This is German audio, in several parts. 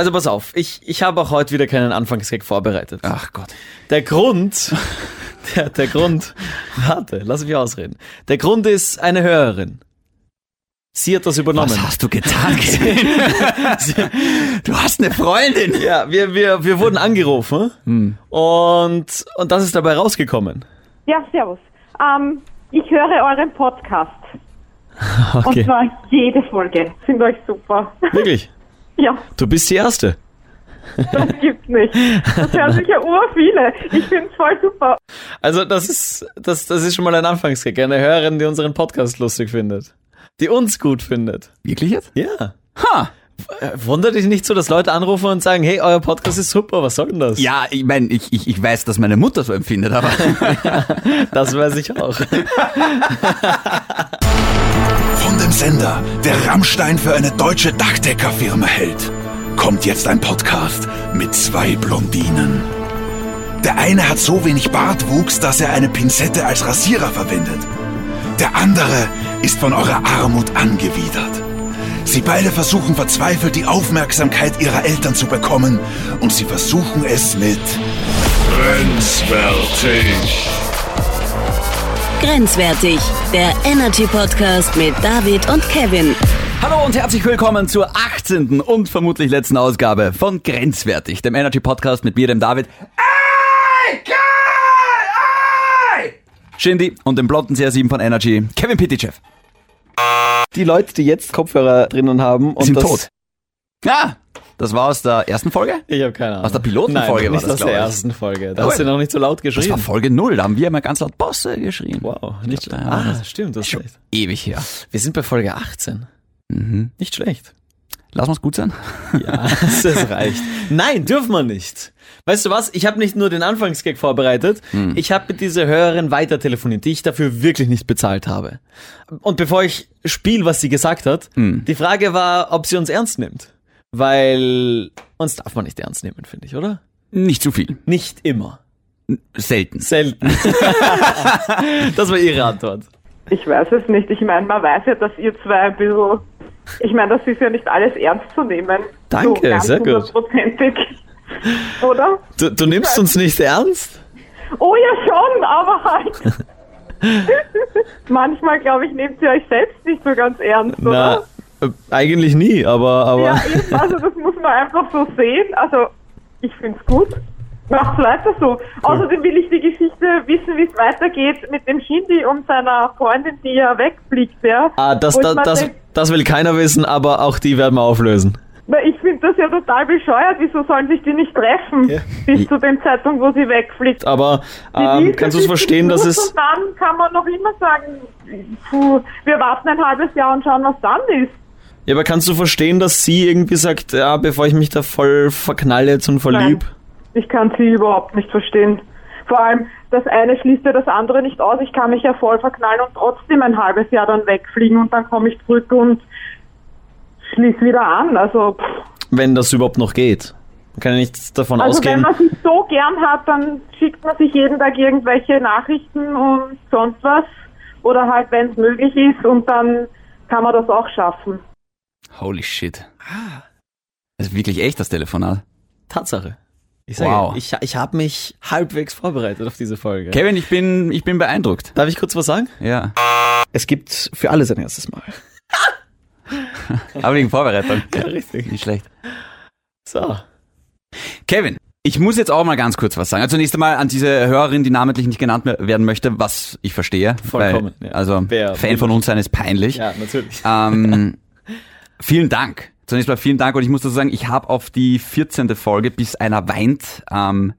Also pass auf, ich, ich habe auch heute wieder keinen Anfangsgag vorbereitet. Ach Gott. Der Grund, der, der Grund, warte, lass mich ausreden. Der Grund ist eine Hörerin. Sie hat das übernommen. Was hast du getan? du hast eine Freundin. Ja, wir, wir, wir wurden angerufen Hm. und, und das ist dabei rausgekommen. Ja, servus. Ähm, ich höre euren Podcast. Und Okay. zwar jede Folge. Sind euch super. Wirklich? Ja, Du bist die Erste. das gibt's nicht. Das hören sicher ur viele. Ich find's voll super. Also das ist, das, das ist schon mal ein Anfangsgag. Eine Hörerin, die unseren Podcast lustig findet. Die uns gut findet. Wirklich jetzt? Ja. Ha. Wundert dich nicht so, dass Leute anrufen und sagen, hey, euer Podcast ist super, was soll denn das? Ja, ich meine, ich, ich, ich weiß, dass meine Mutter so empfindet, aber Das weiß ich auch. Dem Sender, der Rammstein für eine deutsche Dachdeckerfirma hält, kommt jetzt ein Podcast mit zwei Blondinen. Der eine hat so wenig Bartwuchs, dass er eine Pinzette als Rasierer verwendet. Der andere ist von eurer Armut angewidert. Sie beide versuchen verzweifelt die Aufmerksamkeit ihrer Eltern zu bekommen und sie versuchen es mit Grenzwertig. Grenzwertig, der Energy Podcast mit David und Kevin. Hallo und herzlich willkommen zur 18. und vermutlich letzten Ausgabe von Grenzwertig, dem Energy Podcast mit mir, dem David. Ey, ey! Shindy und dem blonden CR7 von Energy, Kevin Pitychev. Die Leute, die jetzt Kopfhörer drinnen haben und Sind das, tot. Ja, das war aus der ersten Folge? Ich habe keine Ahnung. Aus der Pilotenfolge Nein, war das, aus der ich. ersten Folge. Da Cool. hast du noch nicht so laut Das war geschrien. Folge 0, da haben wir immer ganz laut Bosse geschrien. Wow, nicht schlecht. Ja, Ah, das stimmt, das ist Schon schlecht. ewig her. Wir sind bei Folge 18. Mhm. Nicht schlecht. Lass uns gut sein. Ja, das reicht. Nein, dürfen wir nicht. Weißt du was? Ich habe nicht nur den Anfangsgag vorbereitet, ich habe mit dieser Hörerin weiter telefoniert, die ich dafür wirklich nicht bezahlt habe. Und bevor ich spiele, was sie gesagt hat, die Frage war, ob sie uns ernst nimmt. Weil uns darf man nicht ernst nehmen, finde ich, oder? Nicht zu viel. Nicht immer. Selten. Selten. das war ihre Antwort. Ich weiß es nicht. Ich meine, man weiß ja, dass ihr zwei ein bisschen. Ich meine, das ist ja nicht alles ernst zu nehmen. Danke, so ganz sehr gut. Oder? Du, du nimmst uns nicht ernst? Oh ja schon, aber halt. Manchmal, glaube ich, nehmt ihr euch selbst nicht so ganz ernst, Na, oder? Äh, eigentlich nie, aber, aber. Ja, eben, also das muss man einfach so sehen. Also, ich finde es gut. Macht's weiter so. Außerdem will ich die Geschichte wissen, wie es weitergeht mit dem Shindy und seiner Freundin, die ja wegfliegt, ja. Ah, das, ich das, mir das, will keiner wissen, aber auch die werden wir auflösen. ich finde das ja total bescheuert. Wieso sollen sich die nicht treffen? Ja. Bis zu dem Zeitpunkt, wo sie wegfliegt. Aber ähm, kannst du es verstehen, dass es. Und dann kann man noch immer sagen, puh, wir warten ein halbes Jahr und schauen, was dann ist. Ja, aber kannst du verstehen, dass sie irgendwie sagt, ja, bevor ich mich da voll verknalle jetzt und verlieb? Nein. Ich kann sie überhaupt nicht verstehen. Vor allem, das eine schließt ja das andere nicht aus. Ich kann mich ja voll verknallen und trotzdem ein halbes Jahr dann wegfliegen und dann komme ich zurück und schließe wieder an. Also, pff. Wenn das überhaupt noch geht. Man kann ja nicht davon also wenn ausgehen. man sich so gern hat, dann schickt man sich jeden Tag irgendwelche Nachrichten und sonst was. Oder halt, wenn es möglich ist und dann kann man das auch schaffen. Holy shit. Das ist wirklich echt, das Telefonat. Tatsache. Ich sage, Wow. ich, ich habe mich halbwegs vorbereitet auf diese Folge. Kevin, ich bin, ich bin beeindruckt. Darf ich kurz was sagen? Ja. Es gibt für alles ein erstes Mal. Aber wegen Vorbereitung. Ja, richtig. Nicht schlecht. So. Kevin, ich muss jetzt auch mal ganz kurz was sagen. Also zunächst einmal an diese Hörerin, die namentlich nicht genannt werden möchte, was ich verstehe. Vollkommen, Weil, ja. Also Wer- Fan von uns sein ist peinlich. Ja, natürlich. Ähm, vielen Dank. Zunächst mal vielen Dank und ich muss dazu sagen, ich habe auf die 14. Folge, bis einer weint, ähm,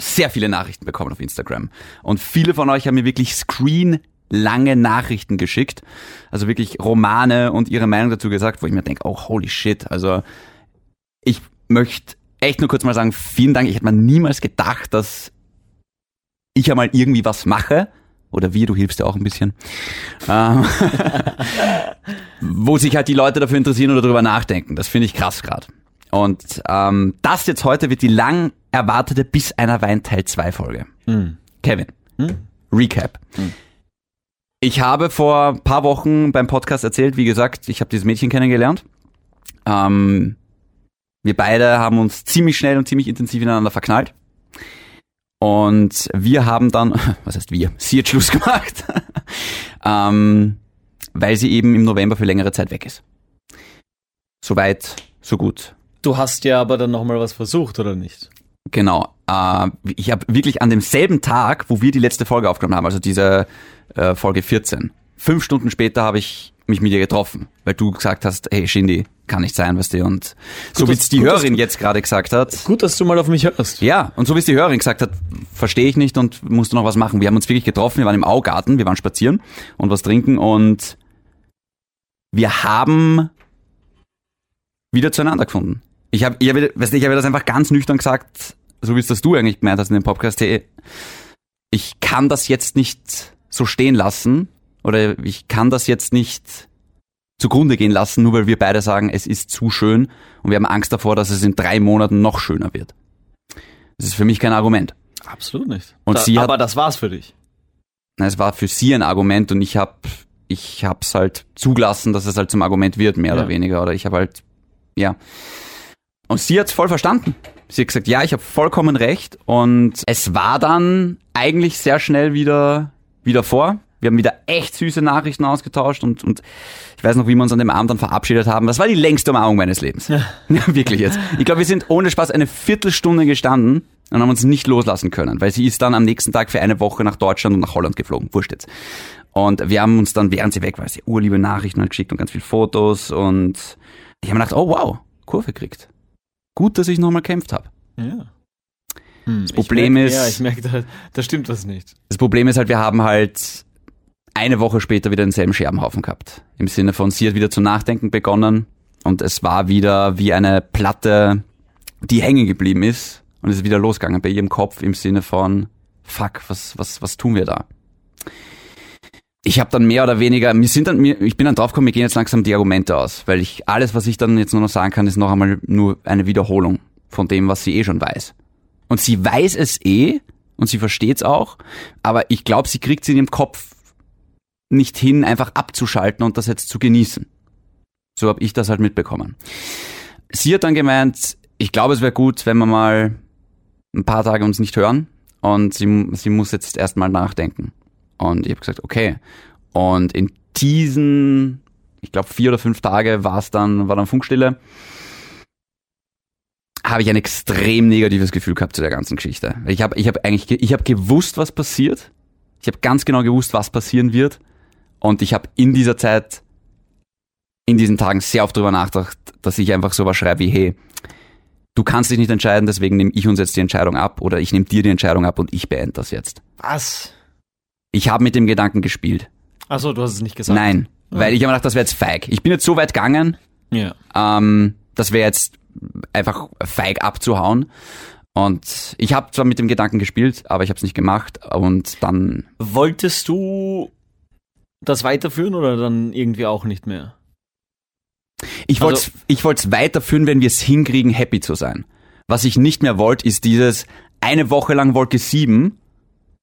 sehr viele Nachrichten bekommen auf Instagram. Und viele von euch haben mir wirklich screen-lange Nachrichten geschickt. Also wirklich Romane und ihre Meinung dazu gesagt, wo ich mir denke, oh holy shit. Also ich möchte echt nur kurz mal sagen, vielen Dank. Ich hätte mir niemals gedacht, dass ich einmal irgendwie was mache. Oder wir, du hilfst ja auch ein bisschen. Ähm, wo sich halt die Leute dafür interessieren oder darüber nachdenken. Das finde ich krass gerade. Und ähm, das jetzt heute wird die lang erwartete Bis einer Wein Teil 2 Folge. Kevin, Recap. Ich habe vor ein paar Wochen beim Podcast erzählt, wie gesagt, ich habe dieses Mädchen kennengelernt. Ähm, Wir beide haben uns ziemlich schnell und ziemlich intensiv ineinander verknallt. Und wir haben dann, was heißt wir? Sie hat Schluss gemacht, ähm, weil sie eben im November für längere Zeit weg ist. Soweit, so gut. Du hast ja aber dann nochmal was versucht, oder nicht? Genau. Äh, ich habe wirklich an demselben Tag, wo wir die letzte Folge aufgenommen haben, also diese äh, Folge 14, fünf Stunden später habe ich mich mit ihr getroffen, weil du gesagt hast, hey Shindy, kann nicht sein, weißt du, und so wie es die gut, Hörerin du- jetzt gerade gesagt hat, Gut, dass du mal auf mich hörst. ja, und so wie es die Hörerin gesagt hat, verstehe ich nicht und musste noch was machen. Wir haben uns wirklich getroffen, wir waren im Augarten, wir waren spazieren und was trinken und wir haben wieder zueinander gefunden. Ich habe, ich weißt du, ich habe das einfach ganz nüchtern gesagt, so wie es das du eigentlich gemeint hast in dem Podcast, hey, ich kann das jetzt nicht so stehen lassen oder ich kann das jetzt nicht zugrunde gehen lassen, nur weil wir beide sagen, es ist zu schön und wir haben Angst davor, dass es in drei Monaten noch schöner wird. Das ist für mich kein Argument. Absolut nicht. Und da, sie hat- aber das war's für dich. Na, Es war für sie ein Argument und ich habe ich hab's halt zugelassen, dass es halt zum Argument wird, mehr Ja. oder weniger. Oder ich habe halt, ja. Und sie hat's voll verstanden. Sie hat gesagt, ja, ich habe vollkommen recht. Und es war dann eigentlich sehr schnell wieder, wieder vor. Wir haben wieder echt süße Nachrichten ausgetauscht und, und ich weiß noch, wie wir uns an dem Abend dann verabschiedet haben. Das war die längste Umarmung meines Lebens. Ja. wirklich jetzt. Ich glaube, wir sind ohne Spaß eine Viertelstunde gestanden und haben uns nicht loslassen können, weil sie ist dann am nächsten Tag für eine Woche nach Deutschland und nach Holland geflogen. Wurscht jetzt. Und wir haben uns dann, während sie weg war, sehr urliebe Nachrichten halt geschickt und ganz viele Fotos und ich habe mir gedacht, oh wow, Kurve kriegt. Gut, dass ich nochmal kämpft habe. Ja. Hm, das Problem merk, ist- Ja, ich merke, da, da stimmt was nicht. Das Problem ist halt, wir haben halt eine Woche später wieder denselben Scherbenhaufen gehabt. Im Sinne von, sie hat wieder zu nachdenken begonnen und es war wieder wie eine Platte, die hängen geblieben ist und es ist wieder losgegangen bei ihrem Kopf im Sinne von, fuck, was, was, was tun wir da? Ich habe dann mehr oder weniger, mir sind dann, ich bin dann draufgekommen, mir gehen jetzt langsam die Argumente aus, weil ich alles, was ich dann jetzt nur noch sagen kann, ist noch einmal nur eine Wiederholung von dem, was sie eh schon weiß. Und sie weiß es eh und sie versteht es auch, aber ich glaube, sie kriegt es in ihrem Kopf nicht hin, einfach abzuschalten und das jetzt zu genießen. So habe ich das halt mitbekommen. Sie hat dann gemeint, ich glaube, es wäre gut, wenn wir mal ein paar Tage uns nicht hören und sie, sie muss jetzt erstmal nachdenken. Und ich habe gesagt, okay. Und in diesen, ich glaube, vier oder fünf Tage war es dann, war dann Funkstille habe ich ein extrem negatives Gefühl gehabt zu der ganzen Geschichte. Ich habe ich hab eigentlich, ge- ich habe gewusst, was passiert. Ich habe ganz genau gewusst, was passieren wird. Und ich habe in dieser Zeit, in diesen Tagen sehr oft drüber nachgedacht, dass ich einfach sowas schreibe wie, hey, du kannst dich nicht entscheiden, deswegen nehme ich uns jetzt die Entscheidung ab oder ich nehme dir die Entscheidung ab und ich beende das jetzt. Was? Ich habe mit dem Gedanken gespielt. Achso, du hast es nicht gesagt. Nein, weil ich habe mir gedacht, das wäre jetzt feig. Ich bin jetzt so weit gegangen, Ja. ähm, das wäre jetzt einfach feig abzuhauen. Und ich habe zwar mit dem Gedanken gespielt, aber ich habe es nicht gemacht. Und dann, Wolltest du das weiterführen oder dann irgendwie auch nicht mehr? ich wollte Also- ich es weiterführen, wenn wir es hinkriegen, happy zu sein. Was ich nicht mehr wollte, ist dieses eine Woche lang Wolke 7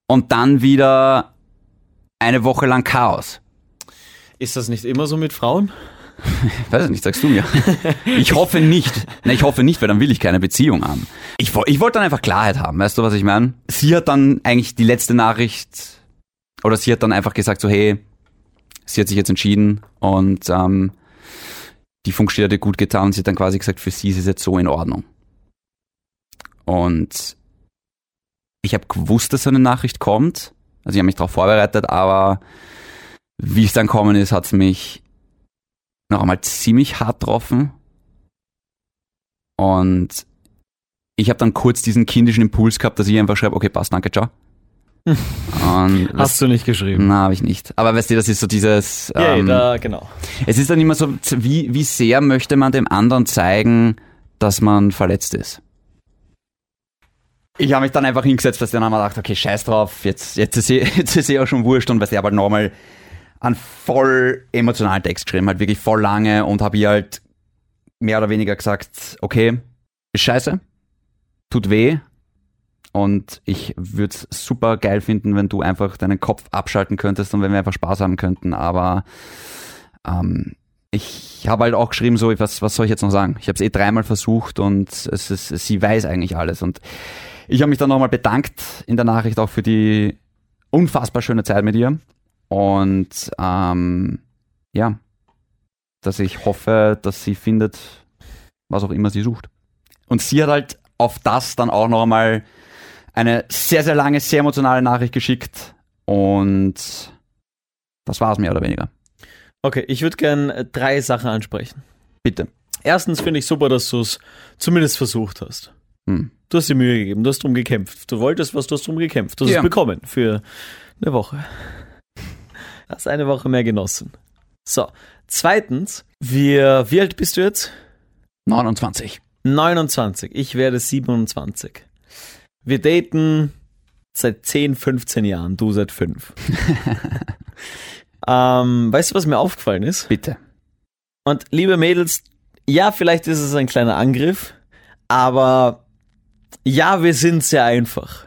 und dann wieder eine Woche lang Chaos. Ist das nicht immer so mit Frauen? Ich weiß es nicht, sagst du mir. Ich hoffe nicht. Na, ich hoffe nicht, weil dann will ich keine Beziehung haben. Ich, ich wollte dann einfach Klarheit haben, weißt du, was ich meine? Sie hat dann eigentlich die letzte Nachricht, oder sie hat dann einfach gesagt so, hey, sie hat sich jetzt entschieden und ähm, die Funkstelle hat ihr gut getan und sie hat dann quasi gesagt, für sie ist es jetzt so in Ordnung. Und ich habe gewusst, dass so eine Nachricht kommt. Also ich habe mich darauf vorbereitet, aber wie es dann kommen ist, hat es mich noch einmal ziemlich hart getroffen. Und ich habe dann kurz diesen kindischen Impuls gehabt, dass ich einfach schreibe, okay, passt, danke, ciao. Hast du nicht geschrieben? Na, habe ich nicht. Aber weißt du, das ist so dieses. Ja, ähm, da, genau. es ist dann immer so, wie, wie sehr möchte man dem anderen zeigen, dass man verletzt ist. Ich habe mich dann einfach hingesetzt, weil ich dann einmal gedacht, okay, scheiß drauf, jetzt, jetzt, ist eh, jetzt ist eh auch schon wurscht und weil ich habe halt nochmal einen voll emotionalen Text geschrieben, halt wirklich voll lange und habe ihr halt mehr oder weniger gesagt, okay, ist scheiße, tut weh und ich würde es super geil finden, wenn du einfach deinen Kopf abschalten könntest und wenn wir einfach Spaß haben könnten, aber ähm, ich habe halt auch geschrieben, so, was, was soll ich jetzt noch sagen? Ich habe es eh dreimal versucht und es ist, sie weiß eigentlich alles. Und ich habe mich dann nochmal bedankt in der Nachricht auch für die unfassbar schöne Zeit mit ihr. Und ähm, ja, dass ich hoffe, dass sie findet, was auch immer sie sucht. Und sie hat halt auf das dann auch noch einmal eine sehr, sehr lange, sehr emotionale Nachricht geschickt. Und das war es mehr oder weniger. Okay, ich würde gern drei Sachen ansprechen. Bitte. Erstens finde ich super, dass du es zumindest versucht hast. Hm. Du hast dir Mühe gegeben, du hast drum gekämpft. Du wolltest was, du hast drum gekämpft. Du hast Ja. es bekommen für eine Woche. Hast eine Woche mehr genossen. So. Zweitens, wir, wie alt bist du jetzt? 29. 29. Ich werde 27. Wir daten seit 10, 15 Jahren, du seit 5. ähm, weißt du, was mir aufgefallen ist? Bitte. Und liebe Mädels, ja, vielleicht ist es ein kleiner Angriff, aber ja, wir sind sehr einfach.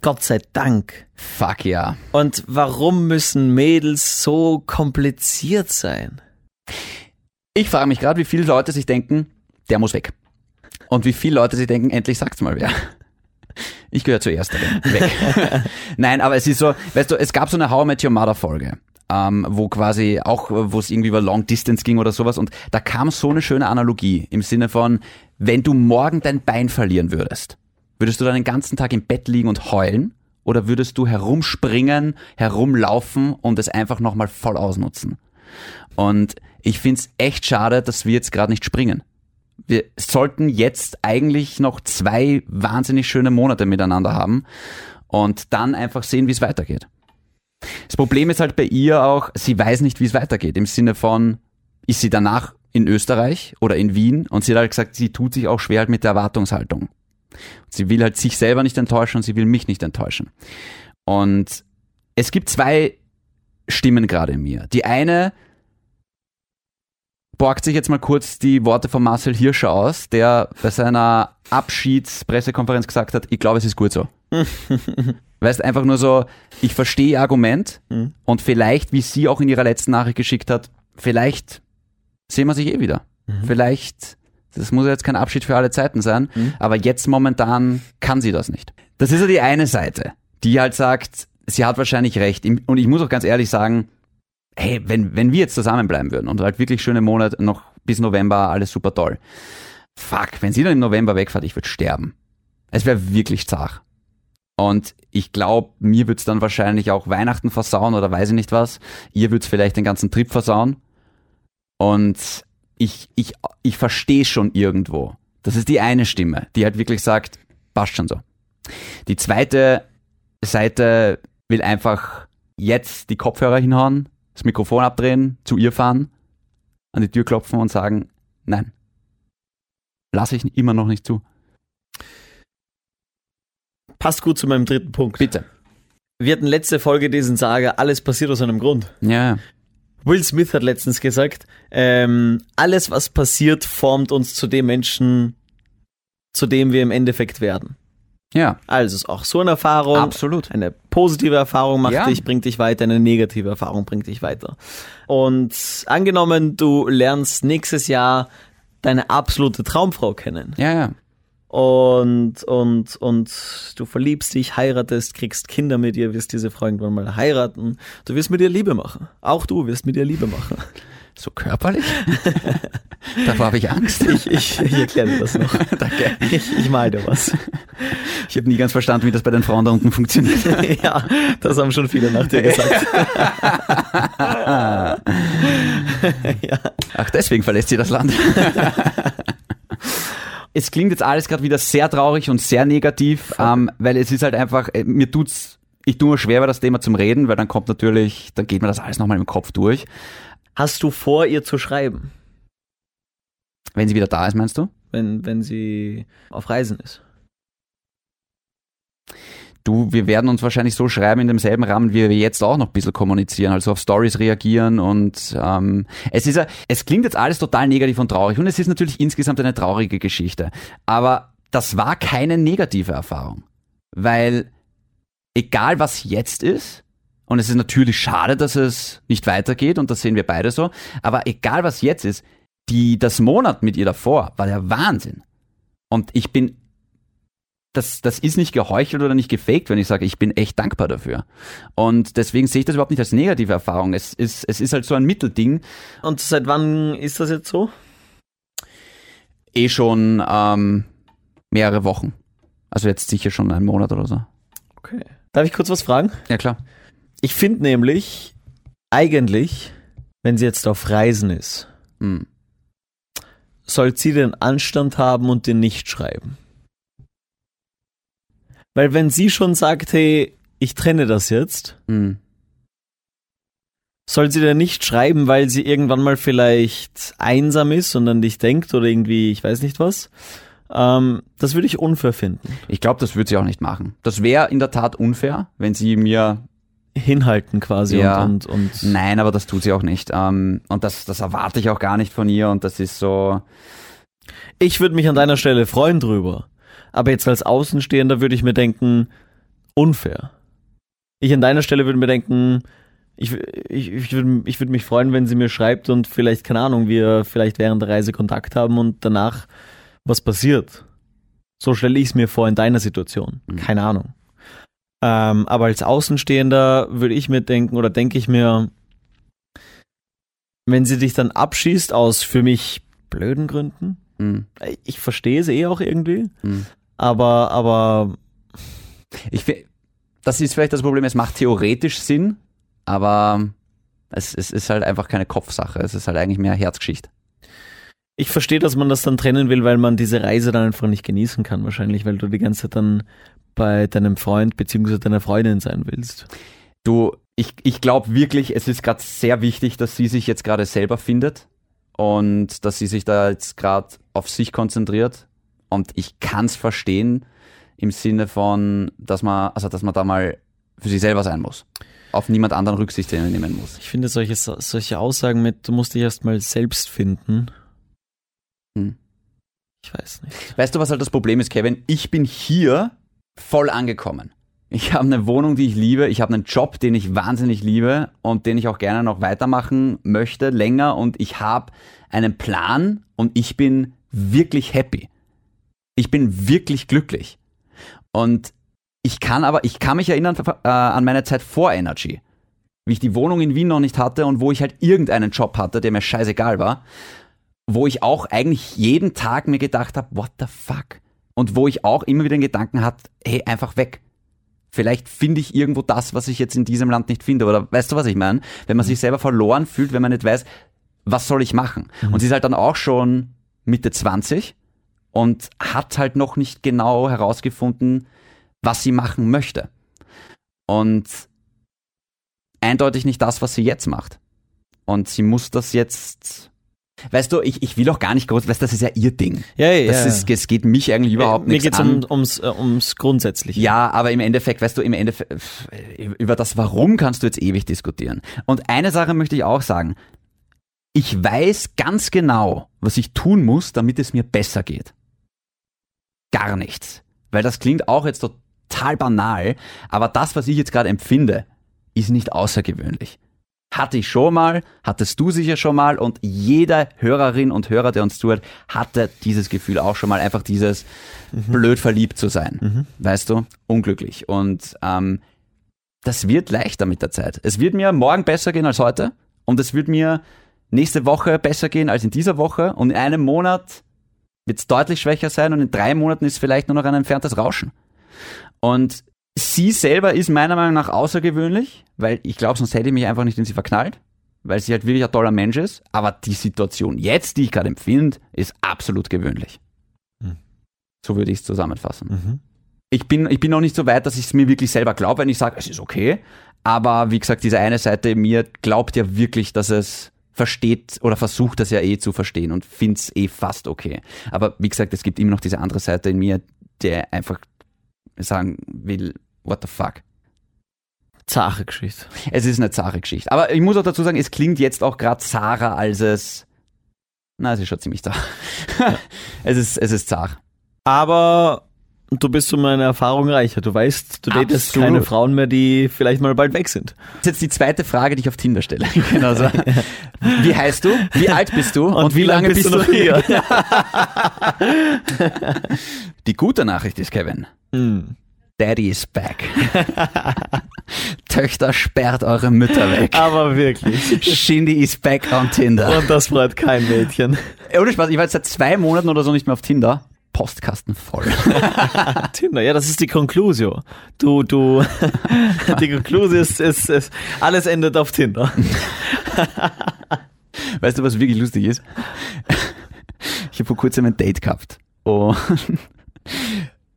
Gott sei Dank. Fuck ja. Und warum müssen Mädels so kompliziert sein? Ich frage mich gerade, wie viele Leute sich denken, der muss weg. Und wie viele Leute sich denken, endlich sagt's mal wer. Ich gehöre zuerst. Weg. Nein, aber es ist so, weißt du, es gab so eine How I Met Your Mother Folge, ähm, wo quasi auch, wo es irgendwie über Long Distance ging oder sowas und da kam so eine schöne Analogie im Sinne von, wenn du morgen dein Bein verlieren würdest, würdest du dann den ganzen Tag im Bett liegen und heulen oder würdest du herumspringen, herumlaufen und es einfach nochmal voll ausnutzen? Und ich find's echt schade, dass wir jetzt gerade nicht springen. Wir sollten jetzt eigentlich noch zwei wahnsinnig schöne Monate miteinander haben und dann einfach sehen, wie es weitergeht. Das Problem ist halt bei ihr auch, sie weiß nicht, wie es weitergeht. Im Sinne von, ist sie danach in Österreich oder in Wien? Und sie hat halt gesagt, sie tut sich auch schwer halt mit der Erwartungshaltung. Sie will halt sich selber nicht enttäuschen und sie will mich nicht enttäuschen. Und es gibt zwei Stimmen gerade in mir. Die eine borgt sich jetzt mal kurz die Worte von Marcel Hirscher aus, der bei seiner Abschiedspressekonferenz gesagt hat, ich glaube, es ist gut so. weißt einfach nur so, ich verstehe ihr Argument und vielleicht, wie sie auch in ihrer letzten Nachricht geschickt hat, vielleicht sehen wir sich eh wieder. Vielleicht, das muss ja jetzt kein Abschied für alle Zeiten sein, aber jetzt momentan kann sie das nicht. Das ist ja die eine Seite, die halt sagt, sie hat wahrscheinlich recht. Und ich muss auch ganz ehrlich sagen, hey, wenn, wenn wir jetzt zusammenbleiben würden und halt wirklich schöne Monate noch bis November, alles super toll. Fuck, wenn sie dann im November wegfährt, ich würde sterben. Es wäre wirklich zart. Und ich glaube, mir wird's dann wahrscheinlich auch Weihnachten versauen oder weiß ich nicht was. Ihr wird's vielleicht den ganzen Trip versauen. Und ich, ich, ich verstehe schon irgendwo. Das ist die eine Stimme, die halt wirklich sagt, passt schon so. Die zweite Seite will einfach jetzt die Kopfhörer hinhauen, das Mikrofon abdrehen, zu ihr fahren, an die Tür klopfen und sagen, nein, lasse ich immer noch nicht zu. Passt gut zu meinem dritten Punkt. Bitte. Wir hatten letzte Folge diesen Sage, alles passiert aus einem Grund. Ja, Will Smith hat letztens gesagt, ähm, alles was passiert, formt uns zu dem Menschen, zu dem wir im Endeffekt werden. Ja, Also ist auch so eine Erfahrung. absolut. Eine positive Erfahrung macht Ja. dich, bringt dich weiter, eine negative Erfahrung bringt dich weiter. Und angenommen, du lernst nächstes Jahr deine absolute Traumfrau kennen Ja, ja. und, und, und du verliebst dich, heiratest, kriegst Kinder mit ihr, wirst diese Frau irgendwann mal heiraten. Du wirst mit ihr Liebe machen. Auch du wirst mit ihr Liebe machen. So körperlich? Davor habe ich Angst. Ich, ich, ich erkläre dir das noch. Danke. Ich, ich mal dir was. Ich habe nie ganz verstanden, wie das bei den Frauen da unten funktioniert. ja, das haben schon viele nach dir gesagt. ja. Ach, deswegen verlässt sie das Land. es klingt jetzt alles gerade wieder sehr traurig und sehr negativ, ähm, weil es ist halt einfach, äh, mir tut's, ich tue mir schwer bei das Thema zum Reden, weil dann kommt natürlich, dann geht mir das alles nochmal im Kopf durch. Hast du vor, ihr zu schreiben, Wenn sie wieder da ist, meinst du? wenn, wenn sie auf Reisen ist? Du, wir werden uns wahrscheinlich so schreiben in demselben Rahmen, wie wir jetzt auch noch ein bisschen kommunizieren, also auf Stories reagieren und ähm, es ist ja, es klingt jetzt alles total negativ und traurig. Und es ist natürlich insgesamt eine traurige Geschichte, aber das war keine negative Erfahrung, weil egal was jetzt ist, Und es ist natürlich schade, dass es nicht weitergeht und das sehen wir beide so. Aber egal was jetzt ist, die, das Monat mit ihr davor war der Wahnsinn. Und ich bin, das, das ist nicht geheuchelt oder nicht gefaked, wenn ich sage, ich bin echt dankbar dafür. Und deswegen sehe ich das überhaupt nicht als negative Erfahrung. Es ist, es ist halt so ein Mittelding. Und seit wann ist das jetzt so? Eh schon ähm, mehrere Wochen. Also jetzt sicher schon einen Monat oder so. Okay. Darf ich kurz was fragen? Ja, klar. Ich finde nämlich, eigentlich, wenn sie jetzt auf Reisen ist, Hm. soll sie den Anstand haben und den nicht schreiben. Weil wenn sie schon sagt, hey, ich trenne das jetzt, Hm. soll sie dann nicht schreiben, weil sie irgendwann mal vielleicht einsam ist und an dich denkt oder irgendwie, ich weiß nicht was. Ähm, das würde ich unfair finden. Ich glaube, das würde sie auch nicht machen. Das wäre in der Tat unfair, wenn sie mir Hinhalten quasi Ja. und, und, und Nein, aber das tut sie auch nicht. Ähm, und das, das erwarte ich auch gar nicht von ihr. Und das ist so. Ich würde mich an deiner Stelle freuen drüber. Aber jetzt als Außenstehender würde ich mir denken, unfair. Ich an deiner Stelle würde mir denken, ich, ich, ich würde ich würd mich freuen, wenn sie mir schreibt und vielleicht, keine Ahnung, wir vielleicht während der Reise Kontakt haben und danach was passiert. So stelle ich es mir vor in deiner Situation. Mhm. Keine Ahnung. Ähm, aber als Außenstehender würde ich mir denken oder denke ich mir, wenn sie dich dann abschießt aus für mich blöden Gründen, Hm, ich verstehe es eh auch irgendwie, hm. aber, aber Ich das ist vielleicht das Problem. Es macht theoretisch Sinn, aber es, es ist halt einfach keine Kopfsache. Es ist halt eigentlich mehr Herzgeschichte. ich verstehe, dass man das dann trennen will, weil man diese Reise dann einfach nicht genießen kann, wahrscheinlich, weil du die ganze Zeit dann bei deinem Freund bzw. deiner Freundin sein willst. Du, ich, ich glaube wirklich, es ist gerade sehr wichtig, dass sie sich jetzt gerade selber findet und dass sie sich da jetzt gerade auf sich konzentriert. Und ich kann es verstehen im Sinne von, dass man, also dass man da mal für sich selber sein muss. Auf niemand anderen Rücksicht nehmen muss. Ich finde solche, solche Aussagen mit, du musst dich erstmal selbst finden. Hm. Ich weiß nicht. Weißt du, was halt das Problem ist, Kevin? Ich bin hier voll angekommen. Ich habe eine Wohnung, die ich liebe. Ich habe einen Job, den ich wahnsinnig liebe und den ich auch gerne noch weitermachen möchte, länger. Und ich habe einen Plan und ich bin wirklich happy. Ich bin wirklich glücklich. Und ich kann aber, ich kann mich erinnern äh, an meine Zeit vor Energy. Wie ich die Wohnung in Wien noch nicht hatte und wo ich halt irgendeinen Job hatte, der mir scheißegal war wo ich auch eigentlich jeden Tag mir gedacht habe, what the fuck? Und wo ich auch immer wieder den Gedanken hatte, hey, einfach weg. Vielleicht finde ich irgendwo das, was ich jetzt in diesem Land nicht finde. Oder weißt du, was ich meine? Wenn man sich selber verloren fühlt, wenn man nicht weiß, was soll ich machen? Und sie ist halt dann auch schon Mitte 20 und hat halt noch nicht genau herausgefunden, was sie machen möchte. Und eindeutig nicht das, was sie jetzt macht. Und sie muss das jetzt Weißt du, ich, ich will auch gar nicht groß, weißt du, das ist ja ihr Ding. Ja, ja, Das ja. ist, es geht mich eigentlich überhaupt Mir nichts geht's an. um, ums, äh, ums Grundsätzliche. Ja, aber im Endeffekt, weißt du, im Endeffekt, über das Warum kannst du jetzt ewig diskutieren. Und eine Sache möchte ich auch sagen. Ich weiß ganz genau, was ich tun muss, damit es mir besser geht. Gar nichts. Weil das klingt auch jetzt total banal, aber das, was ich jetzt gerade empfinde, ist nicht außergewöhnlich. Hatte ich schon mal, hattest du sicher schon mal und jeder Hörerin und Hörer, der uns zuhört, hatte dieses Gefühl auch schon mal, einfach dieses blöd verliebt zu sein. Weißt du? Unglücklich. Und ähm, das wird leichter mit der Zeit. Es wird mir morgen besser gehen als heute und es wird mir nächste Woche besser gehen als in dieser Woche und in einem Monat wird es deutlich schwächer sein und in drei Monaten ist vielleicht nur noch ein entferntes Rauschen. Und sie selber ist meiner Meinung nach außergewöhnlich, weil ich glaube, sonst hätte ich mich einfach nicht in sie verknallt, weil sie halt wirklich ein toller Mensch ist. Aber die Situation jetzt, die ich gerade empfinde, ist absolut gewöhnlich. Hm. So würde ich es zusammenfassen. Mhm. Ich bin, ich bin noch nicht so weit, dass ich es mir wirklich selber glaube, wenn ich sage, es ist okay. Aber wie gesagt, diese eine Seite in mir glaubt ja wirklich, dass es versteht oder versucht das ja eh zu verstehen und findet es eh fast okay. Aber wie gesagt, es gibt immer noch diese andere Seite in mir, der einfach sagen will, what the fuck. Zache Geschichte. Es ist eine zahre Geschichte. Aber ich muss auch dazu sagen, es klingt jetzt auch gerade zahrer als es. Na, es ist schon ziemlich zart. es ist, es ist zart. Aber Und du bist um eine Erfahrung reicher. Du weißt, du datest Absolut. keine Frauen mehr, die vielleicht mal bald weg sind. Das ist jetzt die zweite Frage, die ich auf Tinder stelle. Genau so. Wie heißt du? Wie alt bist du? Und wie lange bist du noch hier? Die gute Nachricht ist, Kevin. Hm. Daddy is back. Töchter sperrt eure Mütter weg. Aber wirklich. Shindy is back on Tinder. Und das freut kein Mädchen. Ohne Spaß, ich war jetzt seit zwei Monaten oder so nicht mehr auf Tinder. Postkasten voll. Tinder, ja, das ist die Conclusio. Du, du, die Conclusio ist, ist, ist, alles endet auf Tinder. Weißt du, was wirklich lustig ist? Ich habe vor kurzem ein Date gehabt. Und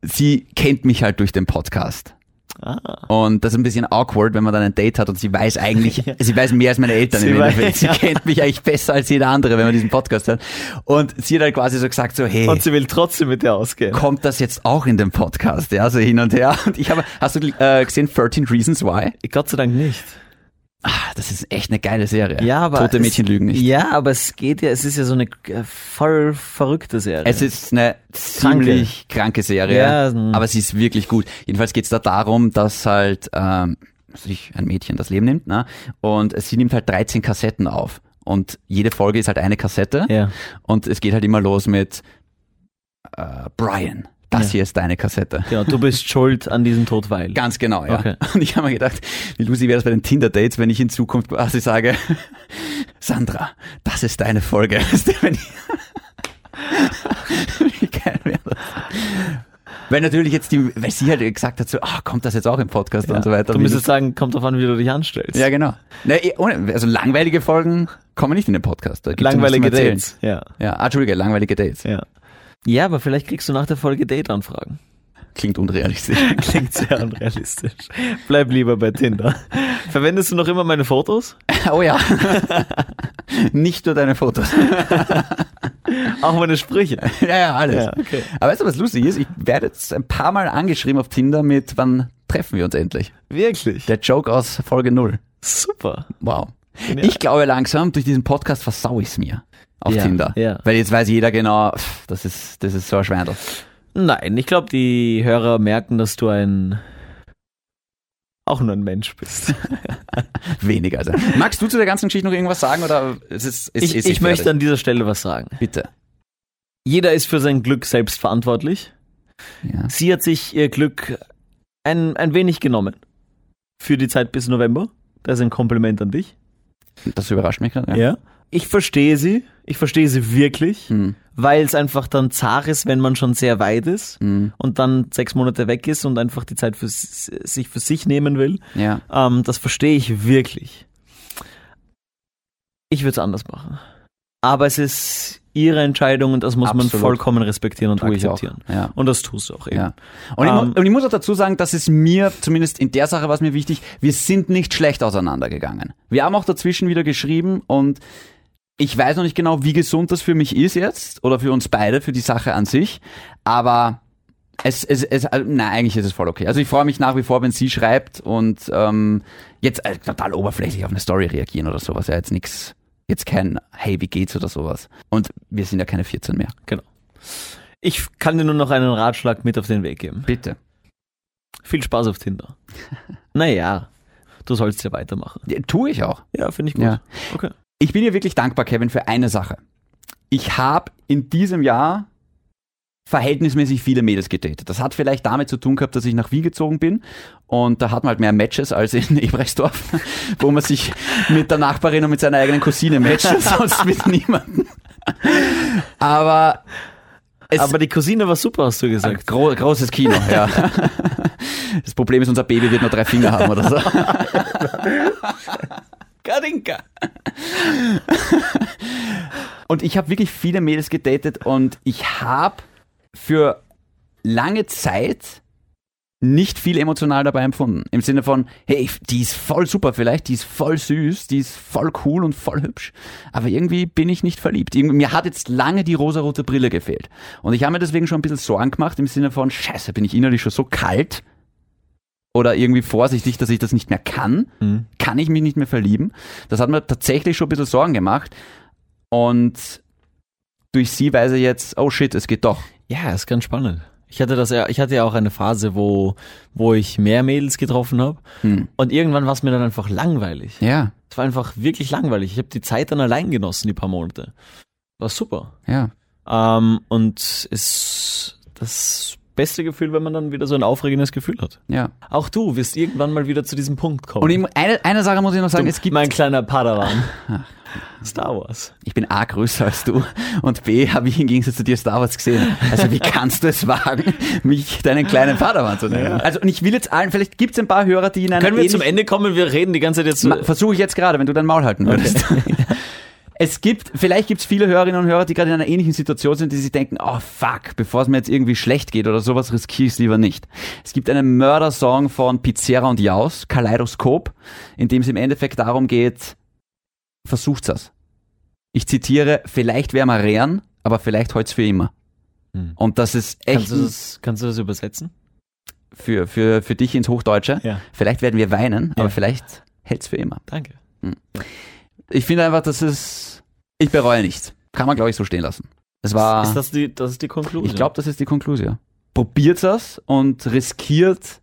sie kennt mich halt durch den Podcast. Ah. Und das ist ein bisschen awkward, wenn man dann ein Date hat und sie weiß eigentlich, sie weiß mehr als meine Eltern Sie im Endeffekt. Sie ja. kennt mich eigentlich besser als jeder andere, wenn man diesen Podcast hört. Und sie hat halt quasi so gesagt so, hey, Und sie will trotzdem mit dir ausgehen. kommt das jetzt auch in den Podcast? Ja, so hin und her. Und ich habe, hast du äh, gesehen 13 Reasons Why? Gott sei Dank nicht. Ah, das ist echt eine geile Serie. Ja, aber Tote es- Mädchen lügen nicht. Ja, aber es geht ja, es ist ja so eine äh, voll verrückte Serie. Es ist eine ziemlich kranke Serie, Ja, aber sie ist wirklich gut. Jedenfalls geht es da darum, dass halt ähm, sich ein Mädchen das Leben nimmt, ne? Und sie nimmt halt 13 Kassetten auf. Und jede Folge ist halt eine Kassette. Ja. Und es geht halt immer los mit äh, Brian, das Ja. hier ist deine Kassette. Genau, du bist schuld an diesem Tod, weil. Ganz genau, ja. Okay. Und ich habe mir gedacht, wie lustig wäre das bei den Tinder-Dates, wenn ich in Zukunft quasi sage, Sandra, das ist deine Folge. Wie geil wäre das? Weil natürlich jetzt die, weil sie halt gesagt hat, so, ah, kommt das jetzt auch im Podcast und so weiter. Du müsstest sagen, kommt drauf an, wie du dich anstellst. ja, genau. Ne, eh, ohne, also langweilige Folgen kommen nicht in den Podcast. Ja Langweilige. Dates. Ja. Ja, ah, Entschuldige, langweilige Dates. ja. Ja, aber vielleicht kriegst du nach der Folge Date-Anfragen. Klingt unrealistisch. Klingt sehr unrealistisch. Bleib lieber bei Tinder. Verwendest du noch immer meine Fotos? oh ja. nicht nur deine Fotos. Auch meine Sprüche. ja, ja, alles. Ja, okay. Aber weißt du, was lustig ist? Ich werde jetzt ein paar Mal angeschrieben auf Tinder mit, wann treffen wir uns endlich? Wirklich. Der Joke aus Folge 0. Super. Wow. Genial. Ich glaube langsam, durch diesen Podcast versau ich es mir auf Ja, Tinder. ja. Weil jetzt weiß jeder genau, pff, das ist, das ist so ein Schweinel. Nein, ich glaube, die Hörer merken, dass du ein auch nur ein Mensch bist. Weniger. Also. Magst du zu der ganzen Geschichte noch irgendwas sagen oder ist es ist, Ich, ist ich möchte an dieser Stelle was sagen. bitte. Jeder ist für sein Glück selbst verantwortlich. Ja. Sie hat sich ihr Glück ein, ein wenig genommen. Für die Zeit bis November. Das ist ein Kompliment an dich. Das überrascht mich gerade. Ja. Ich verstehe sie. Ich verstehe sie wirklich, Hm. weil es einfach dann zart ist, wenn man schon sehr weit ist Hm. und dann sechs Monate weg ist und einfach die Zeit für sich für sich nehmen will. Ja. Ähm, das verstehe ich wirklich. Ich würde es anders machen. Aber es ist ihre Entscheidung und das muss man Absolut. vollkommen respektieren und Tue ich akzeptieren. Ja. Und das tust du auch eben. Ja. Und, ich, Ähm, mu- und ich muss auch dazu sagen, dass es mir, zumindest in der Sache war es mir wichtig, wir sind nicht schlecht auseinandergegangen. Wir haben auch dazwischen wieder geschrieben und ich weiß noch nicht genau, wie gesund das für mich ist jetzt oder für uns beide, für die Sache an sich, aber es, es, es äh, nein, eigentlich ist es voll okay. Also ich freue mich nach wie vor, wenn sie schreibt und ähm, jetzt äh, total oberflächlich auf eine Story reagieren oder sowas. Ja, jetzt nix, jetzt kein Hey, wie geht's oder sowas. Und wir sind ja keine 14 mehr. Genau. Ich kann dir nur noch einen Ratschlag mit auf den Weg geben. Bitte. Viel Spaß auf Tinder. naja, du sollst ja weitermachen. Ja, tue ich auch. Ja, finde ich gut. Ja. Okay. Ich bin dir wirklich dankbar, Kevin, für eine Sache. Ich habe in diesem Jahr verhältnismäßig viele Mädels gedatet. Das hat vielleicht damit zu tun gehabt, dass ich nach Wien gezogen bin und da hat man halt mehr Matches als in Ebrechtsdorf, wo man sich mit der Nachbarin und mit seiner eigenen Cousine matcht sonst mit niemandem. Aber es Aber die Cousine war super, hast du gesagt. gro großes Kino, ja. Das Problem ist, unser Baby wird nur drei Finger haben oder so. Karinka. Und ich habe wirklich viele Mädels gedatet und ich habe für lange Zeit nicht viel emotional dabei empfunden. Im Sinne von, hey, die ist voll super vielleicht, die ist voll süß, die ist voll cool und voll hübsch, aber irgendwie bin ich nicht verliebt. Mir hat jetzt lange die rosarote Brille gefehlt. Und ich habe mir deswegen schon ein bisschen Sorgen gemacht im Sinne von, scheiße, bin ich innerlich schon so kalt oder irgendwie vorsichtig, dass ich das nicht mehr kann? Mhm. Kann ich mich nicht mehr verlieben? Das hat mir tatsächlich schon ein bisschen Sorgen gemacht. Und durch sie weiß ich jetzt, oh shit, es geht doch. Ja, ist ganz spannend. Ich hatte das ja, ich hatte ja auch eine Phase, wo, wo ich mehr Mädels getroffen habe. Hm. Und irgendwann war es mir dann einfach langweilig. Ja, Es war einfach wirklich langweilig. Ich habe die Zeit dann allein genossen, die paar Monate. War super. ja. Ähm, und ist das beste Gefühl, wenn man dann wieder so ein aufregendes Gefühl hat. Ja. Auch du wirst irgendwann mal wieder zu diesem Punkt kommen. Und ich, eine, eine Sache muss ich noch sagen, du, es gibt mein kleiner Padawan. Star Wars. Ich bin A größer als du und B habe ich im Gegensatz zu dir Star Wars gesehen. Also wie kannst du es wagen, mich deinen kleinen Padawan zu nennen? Also und ich will jetzt allen, vielleicht gibt es ein paar Hörer, die in einer Können wir zum Ende kommen? Wir reden die ganze Zeit jetzt. Versuche ich jetzt gerade, wenn du dein Maul halten würdest. Es gibt, vielleicht gibt es viele Hörerinnen und Hörer, die gerade in einer ähnlichen Situation sind, die sich denken, oh fuck, bevor es mir jetzt irgendwie schlecht geht oder sowas, riskiere ich es lieber nicht. Es gibt einen Mördersong von Pizzera und Jaus, Kaleidoskop, in dem es im Endeffekt darum geht, versucht's es. Ich zitiere, vielleicht wären wir Rehren, aber vielleicht heut's für immer. Hm. Und das ist echt kannst, du das, kannst du das übersetzen? für, für, für dich ins Hochdeutsche. Ja. Vielleicht werden wir weinen, aber Ja. vielleicht hält's für immer. Danke. Ich finde einfach, das ist, ich bereue nichts. Kann man, glaube ich, so stehen lassen. Es war, Ist das die, das ist die Konklusion? ich glaube, das ist die Konklusion. Probiert es und riskiert,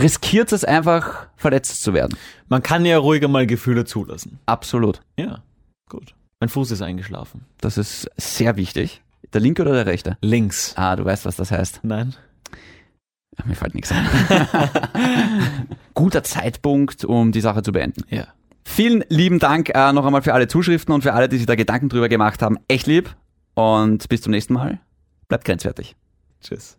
riskiert es einfach, verletzt zu werden. Man kann ja ruhiger mal Gefühle zulassen. Absolut. Ja, gut. Mein Fuß ist eingeschlafen. Das ist sehr wichtig. Der linke oder der rechte? Links. Ah, du weißt, was das heißt. Nein. Ach, Mir fällt nichts ein. Guter Zeitpunkt, um die Sache zu beenden. Ja. Vielen lieben Dank äh, noch einmal für alle Zuschriften und für alle, die sich da Gedanken drüber gemacht haben. Echt lieb. Und bis zum nächsten Mal. Bleibt grenzwertig. Tschüss.